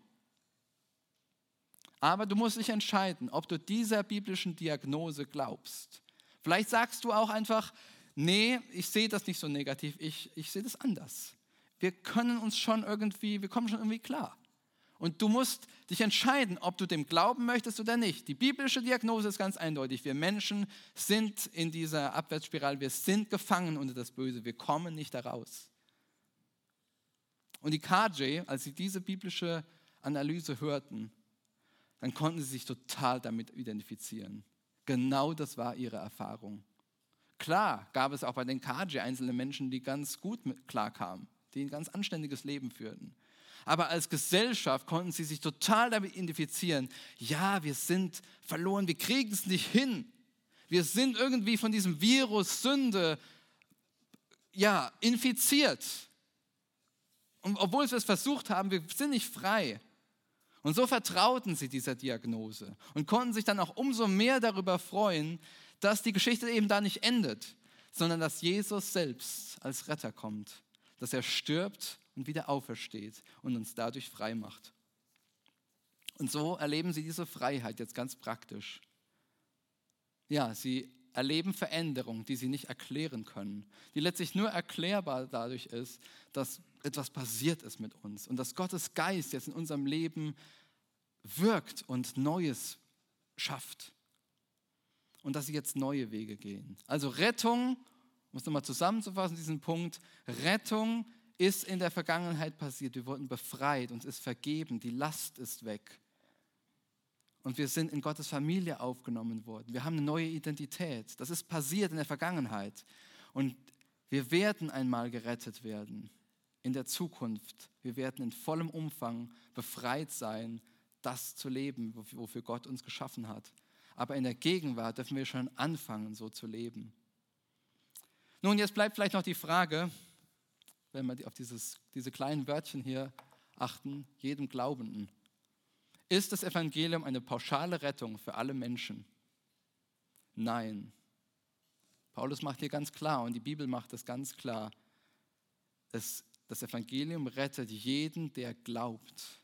Aber du musst dich entscheiden, ob du dieser biblischen Diagnose glaubst. Vielleicht sagst du auch einfach, nee, ich sehe das nicht so negativ, ich, ich sehe das anders. Wir können uns schon irgendwie, wir kommen schon irgendwie klar. Und du musst dich entscheiden, ob du dem glauben möchtest oder nicht. Die biblische Diagnose ist ganz eindeutig. Wir Menschen sind in dieser Abwärtsspirale, wir sind gefangen unter das Böse, wir kommen nicht daraus. Und die KJ, als sie diese biblische Analyse hörten, dann konnten sie sich total damit identifizieren. Genau das war ihre Erfahrung. Klar gab es auch bei den Kaji einzelne Menschen, die ganz gut klarkamen, die ein ganz anständiges Leben führten. Aber als Gesellschaft konnten sie sich total damit identifizieren, ja, wir sind verloren, wir kriegen es nicht hin. Wir sind irgendwie von diesem Virus Sünde ja, infiziert. Und obwohl wir es versucht haben, wir sind nicht frei. Und so vertrauten sie dieser Diagnose und konnten sich dann auch umso mehr darüber freuen, dass die Geschichte eben da nicht endet, sondern dass Jesus selbst als Retter kommt, dass er stirbt und wieder aufersteht und uns dadurch frei macht. Und so erleben sie diese Freiheit jetzt ganz praktisch. Ja, sie erleben Veränderung, die sie nicht erklären können, die letztlich nur erklärbar dadurch ist, dass etwas passiert ist mit uns und dass Gottes Geist jetzt in unserem Leben wirkt und Neues schafft und dass sie jetzt neue Wege gehen. Also Rettung, um es nochmal zusammenzufassen, diesen Punkt, Rettung ist in der Vergangenheit passiert. Wir wurden befreit, uns ist vergeben, die Last ist weg. Und wir sind in Gottes Familie aufgenommen worden. Wir haben eine neue Identität. Das ist passiert in der Vergangenheit. Und wir werden einmal gerettet werden in der Zukunft. Wir werden in vollem Umfang befreit sein, das zu leben, wofür Gott uns geschaffen hat aber in der Gegenwart dürfen wir schon anfangen, so zu leben. Nun, jetzt bleibt vielleicht noch die Frage, wenn wir auf dieses, diese kleinen Wörtchen hier achten, jedem Glaubenden. Ist das Evangelium eine pauschale Rettung für alle Menschen? Nein. Paulus macht hier ganz klar und die Bibel macht das ganz klar. Es, das Evangelium rettet jeden, der glaubt.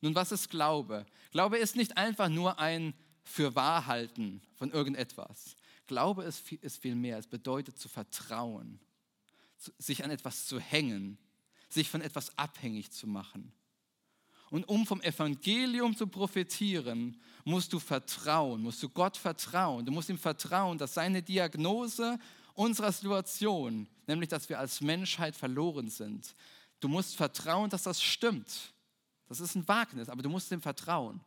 Nun, was ist Glaube? Glaube ist nicht einfach nur ein Fürwahrhalten von irgendetwas. Glaube ist, ist viel mehr. Es bedeutet zu vertrauen, sich an etwas zu hängen, sich von etwas abhängig zu machen. Und um vom Evangelium zu profitieren, musst du vertrauen, musst du Gott vertrauen. Du musst ihm vertrauen, dass seine Diagnose unserer Situation, nämlich dass wir als Menschheit verloren sind, du musst vertrauen, dass das stimmt. Das ist ein Wagnis, aber du musst ihm vertrauen.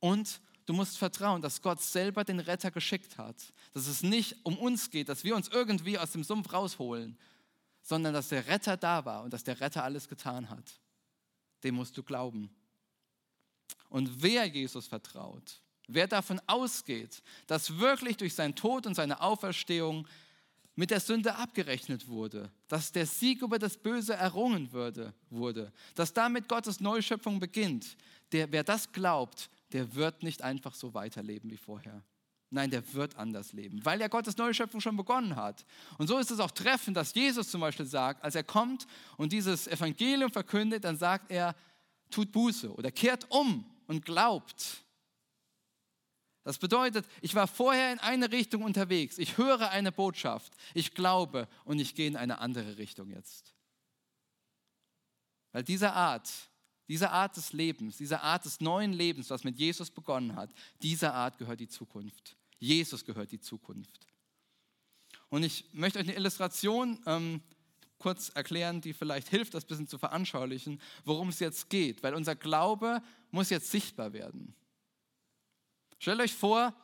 Und du musst vertrauen, dass Gott selber den Retter geschickt hat. Dass es nicht um uns geht, dass wir uns irgendwie aus dem Sumpf rausholen, sondern dass der Retter da war und dass der Retter alles getan hat. Dem musst du glauben. Und wer Jesus vertraut, wer davon ausgeht, dass wirklich durch seinen Tod und seine Auferstehung mit der Sünde abgerechnet wurde, dass der Sieg über das Böse errungen würde, wurde, dass damit Gottes Neuschöpfung beginnt, der, wer das glaubt, der wird nicht einfach so weiterleben wie vorher. Nein, der wird anders leben, weil ja Gottes Neuschöpfung schon begonnen hat. Und so ist es auch treffend, dass Jesus zum Beispiel sagt, als er kommt und dieses Evangelium verkündet, dann sagt er, tut Buße oder kehrt um und glaubt. Das bedeutet, ich war vorher in eine Richtung unterwegs, ich höre eine Botschaft, ich glaube und ich gehe in eine andere Richtung jetzt. Weil diese Art, diese Art des Lebens, diese Art des neuen Lebens, was mit Jesus begonnen hat, dieser Art gehört die Zukunft. Jesus gehört die Zukunft. Und ich möchte euch eine Illustration ähm, kurz erklären, die vielleicht hilft, das ein bisschen zu veranschaulichen, worum es jetzt geht, weil unser Glaube muss jetzt sichtbar werden. Stellt euch vor,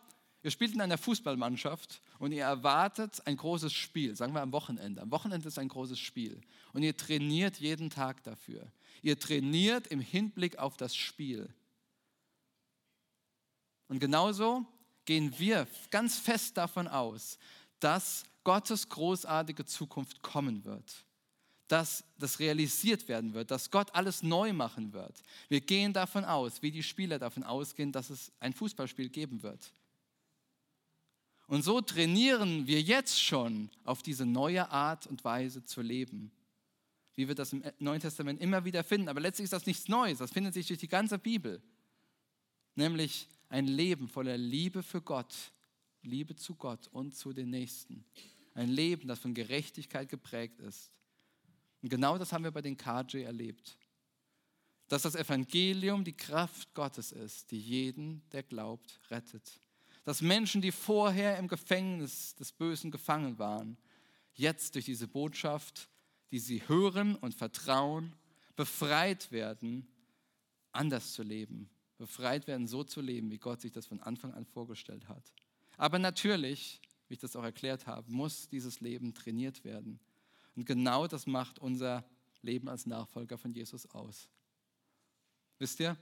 ihr spielt in einer Fußballmannschaft und ihr erwartet ein großes Spiel, sagen wir am Wochenende. Am Wochenende ist ein großes Spiel und ihr trainiert jeden Tag dafür. Ihr trainiert im Hinblick auf das Spiel. Und genauso gehen wir ganz fest davon aus, dass Gottes großartige Zukunft kommen wird dass das realisiert werden wird, dass Gott alles neu machen wird. Wir gehen davon aus, wie die Spieler davon ausgehen, dass es ein Fußballspiel geben wird. Und so trainieren wir jetzt schon auf diese neue Art und Weise zu leben. Wie wir das im Neuen Testament immer wieder finden. Aber letztlich ist das nichts Neues. Das findet sich durch die ganze Bibel. Nämlich ein Leben voller Liebe für Gott, Liebe zu Gott und zu den Nächsten. Ein Leben, das von Gerechtigkeit geprägt ist. Und genau das haben wir bei den KJ erlebt. Dass das Evangelium die Kraft Gottes ist, die jeden, der glaubt, rettet. Dass Menschen, die vorher im Gefängnis des Bösen gefangen waren, jetzt durch diese Botschaft, die sie hören und vertrauen, befreit werden, anders zu leben. Befreit werden, so zu leben, wie Gott sich das von Anfang an vorgestellt hat. Aber natürlich, wie ich das auch erklärt habe, muss dieses Leben trainiert werden. Und genau das macht unser Leben als Nachfolger von Jesus aus. Wisst ihr,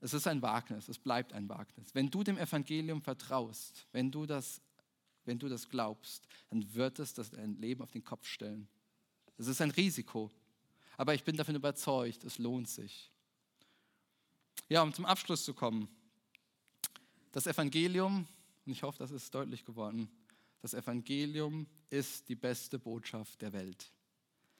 es ist ein Wagnis, es bleibt ein Wagnis. Wenn du dem Evangelium vertraust, wenn du das, wenn du das glaubst, dann wird es das dein Leben auf den Kopf stellen. Es ist ein Risiko, aber ich bin davon überzeugt, es lohnt sich. Ja, um zum Abschluss zu kommen. Das Evangelium, und ich hoffe, das ist deutlich geworden, das Evangelium ist die beste Botschaft der Welt.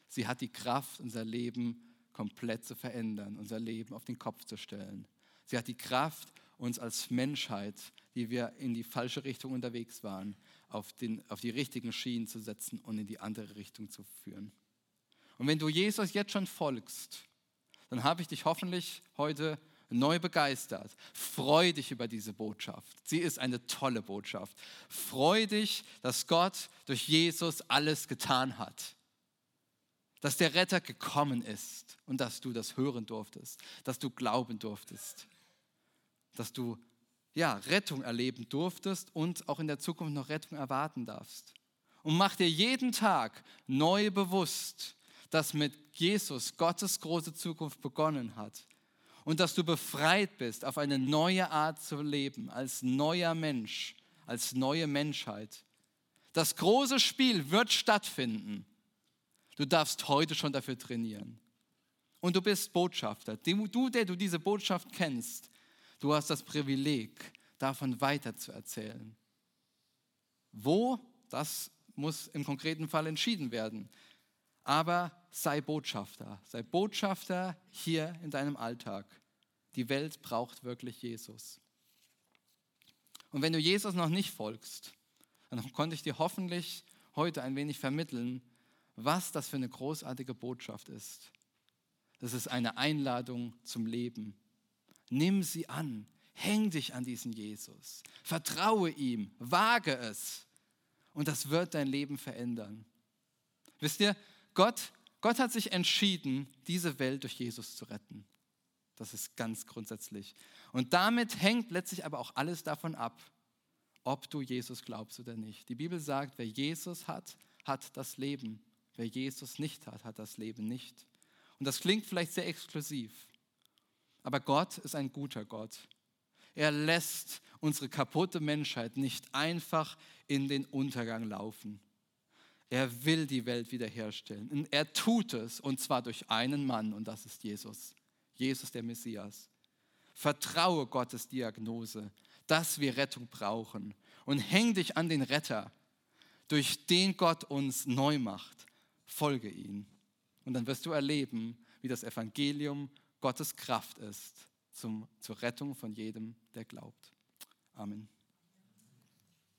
Sie hat die Kraft, unser Leben komplett zu verändern, unser Leben auf den Kopf zu stellen. Sie hat die Kraft, uns als Menschheit, die wir in die falsche Richtung unterwegs waren, auf, den, auf die richtigen Schienen zu setzen und in die andere Richtung zu führen. Und wenn du Jesus jetzt schon folgst, dann habe ich dich hoffentlich heute neu begeistert. Freu dich über diese Botschaft. Sie ist eine tolle Botschaft. Freu dich, dass Gott durch Jesus alles getan hat. Dass der Retter gekommen ist und dass du das hören durftest, dass du glauben durftest, dass du ja, Rettung erleben durftest und auch in der Zukunft noch Rettung erwarten darfst. Und mach dir jeden Tag neu bewusst, dass mit Jesus Gottes große Zukunft begonnen hat und dass du befreit bist, auf eine neue Art zu leben, als neuer Mensch, als neue Menschheit. Das große Spiel wird stattfinden. Du darfst heute schon dafür trainieren. Und du bist Botschafter. Du, der du diese Botschaft kennst, du hast das Privileg, davon weiter zu erzählen. Wo, das muss im konkreten Fall entschieden werden. Aber sei Botschafter, sei Botschafter hier in deinem Alltag. Die Welt braucht wirklich Jesus. Und wenn du Jesus noch nicht folgst, dann konnte ich dir hoffentlich heute ein wenig vermitteln, was das für eine großartige Botschaft ist. Das ist eine Einladung zum Leben. Nimm sie an, häng dich an diesen Jesus, vertraue ihm, wage es und das wird dein Leben verändern. Wisst ihr, Gott, Gott hat sich entschieden, diese Welt durch Jesus zu retten. Das ist ganz grundsätzlich. Und damit hängt letztlich aber auch alles davon ab, ob du Jesus glaubst oder nicht. Die Bibel sagt, wer Jesus hat, hat das Leben. Wer Jesus nicht hat, hat das Leben nicht. Und das klingt vielleicht sehr exklusiv, aber Gott ist ein guter Gott. Er lässt unsere kaputte Menschheit nicht einfach in den Untergang laufen. Er will die Welt wiederherstellen. Und er tut es, und zwar durch einen Mann, und das ist Jesus. Jesus der Messias. Vertraue Gottes Diagnose, dass wir Rettung brauchen. Und häng dich an den Retter, durch den Gott uns neu macht. Folge ihm. Und dann wirst du erleben, wie das Evangelium Gottes Kraft ist zum, zur Rettung von jedem, der glaubt. Amen.